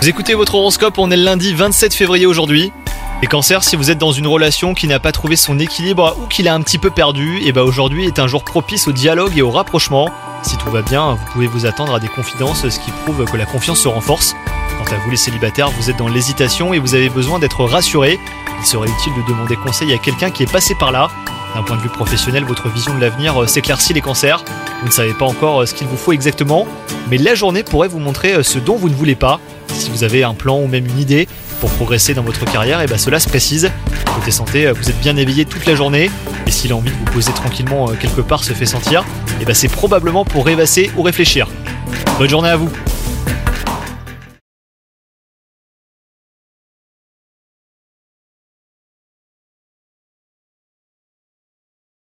Vous écoutez votre horoscope, on est le lundi 27 février aujourd'hui. Les cancers, si vous êtes dans une relation qui n'a pas trouvé son équilibre ou qui l'a un petit peu perdu, et bah aujourd'hui est un jour propice au dialogue et au rapprochement. Si tout va bien, vous pouvez vous attendre à des confidences, ce qui prouve que la confiance se renforce. Quant à vous les célibataires, vous êtes dans l'hésitation et vous avez besoin d'être rassuré. Il serait utile de demander conseil à quelqu'un qui est passé par là. D'un point de vue professionnel, votre vision de l'avenir euh, s'éclaircit les cancers. Vous ne savez pas encore euh, ce qu'il vous faut exactement, mais la journée pourrait vous montrer euh, ce dont vous ne voulez pas. Si vous avez un plan ou même une idée pour progresser dans votre carrière, et ben cela se précise. Côté santé, vous êtes bien éveillé toute la journée, et si l'envie de vous poser tranquillement quelque part se fait sentir, et ben c'est probablement pour rêvasser ou réfléchir. Bonne journée à vous